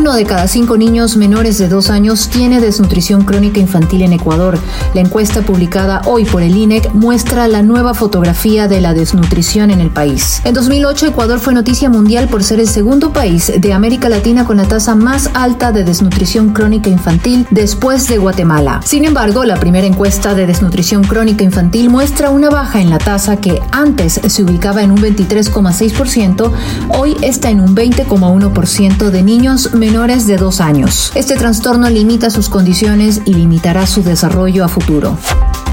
Uno de cada cinco niños menores de dos años tiene desnutrición crónica infantil en Ecuador. La encuesta publicada hoy por el INEC muestra la nueva fotografía de la desnutrición en el país. En 2008, Ecuador fue noticia mundial por ser el segundo país de América Latina con la tasa más alta de desnutrición crónica infantil después de Guatemala. Sin embargo, la primera encuesta de desnutrición crónica infantil muestra una baja en la tasa que antes se ubicaba en un 23,6%, hoy está en un 20,1% de niños menores de dos años. Este trastorno limita sus condiciones y limitará su desarrollo a futuro.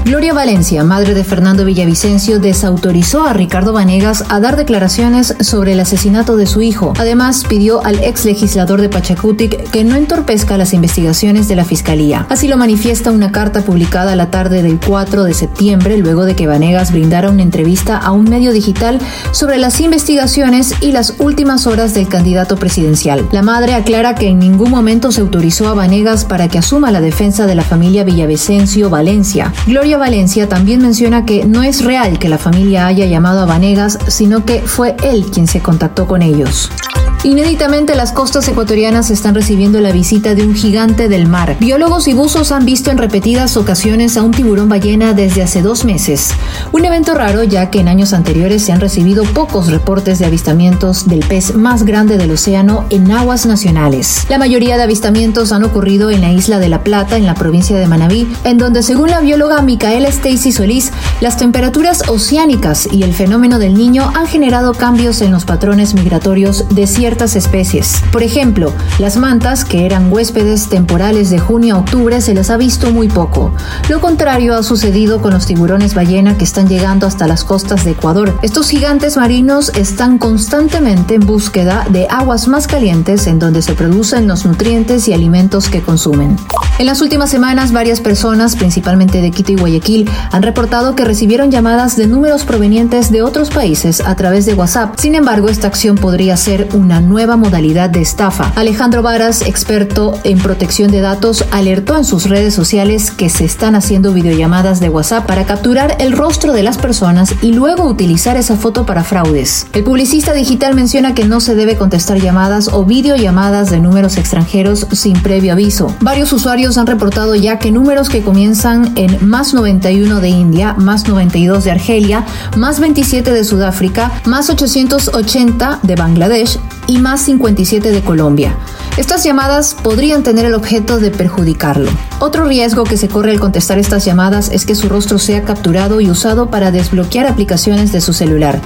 Gloria Valencia, madre de Fernando Villavicencio, desautorizó a Ricardo Vanegas a dar declaraciones sobre el asesinato de su hijo. Además, pidió al ex legislador de Pachacutic que no entorpezca las investigaciones de la Fiscalía. Así lo manifiesta una carta publicada la tarde del 4 de septiembre, luego de que Vanegas brindara una entrevista a un medio digital sobre las investigaciones y las últimas horas del candidato presidencial. La madre aclara que en ningún momento se autorizó a Vanegas para que asuma la defensa de la familia Villavicencio Valencia. Gloria Valencia también menciona que no es real que la familia haya llamado a Vanegas, sino que fue él quien se contactó con ellos. Inéditamente las costas ecuatorianas están recibiendo la visita de un gigante del mar. Biólogos y buzos han visto en repetidas ocasiones a un tiburón ballena desde hace dos meses. Un evento raro ya que en años anteriores se han recibido pocos reportes de avistamientos del pez más grande del océano en aguas nacionales. La mayoría de avistamientos han ocurrido en la isla de La Plata, en la provincia de Manabí, en donde según la bióloga Micaela Stacy Solís, las temperaturas oceánicas y el fenómeno del niño han generado cambios en los patrones migratorios de ciertas especies. Por ejemplo, las mantas, que eran huéspedes temporales de junio a octubre, se les ha visto muy poco. Lo contrario ha sucedido con los tiburones ballena que están llegando hasta las costas de Ecuador. Estos gigantes marinos están constantemente en búsqueda de aguas más calientes en donde se producen los nutrientes y alimentos que consumen. En las últimas semanas, varias personas, principalmente de Quito y Guayaquil, han reportado que recibieron llamadas de números provenientes de otros países a través de WhatsApp. Sin embargo, esta acción podría ser una nueva modalidad de estafa. Alejandro Varas, experto en protección de datos, alertó en sus redes sociales que se están haciendo videollamadas de WhatsApp para capturar el rostro de las personas y luego utilizar esa foto para fraudes. El publicista digital menciona que no se debe contestar llamadas o videollamadas de números extranjeros sin previo aviso. Varios usuarios han reportado ya que números que comienzan en más 91 de India, más 92 de Argelia, más 27 de Sudáfrica, más 880 de Bangladesh, y más 57 de Colombia. Estas llamadas podrían tener el objeto de perjudicarlo. Otro riesgo que se corre al contestar estas llamadas es que su rostro sea capturado y usado para desbloquear aplicaciones de su celular.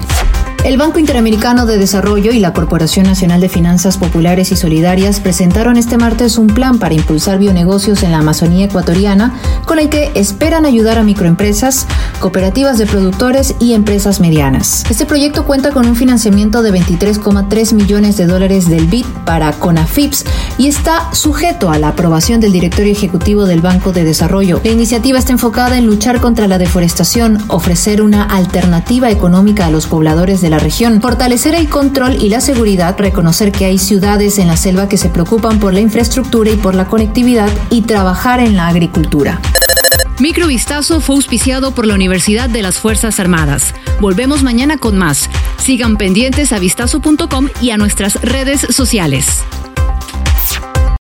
El Banco Interamericano de Desarrollo y la Corporación Nacional de Finanzas Populares y Solidarias presentaron este martes un plan para impulsar bionegocios en la Amazonía ecuatoriana, con el que esperan ayudar a microempresas, cooperativas de productores y empresas medianas. Este proyecto cuenta con un financiamiento de 23,3 millones de dólares del BID para CONAFIPS y está sujeto a la aprobación del directorio ejecutivo del Banco de Desarrollo. La iniciativa está enfocada en luchar contra la deforestación, ofrecer una alternativa económica a los pobladores de la región, fortalecer el control y la seguridad, reconocer que hay ciudades en la selva que se preocupan por la infraestructura y por la conectividad y trabajar en la agricultura. Microvistazo fue auspiciado por la Universidad de las Fuerzas Armadas. Volvemos mañana con más. Sigan pendientes a vistazo.com y a nuestras redes sociales.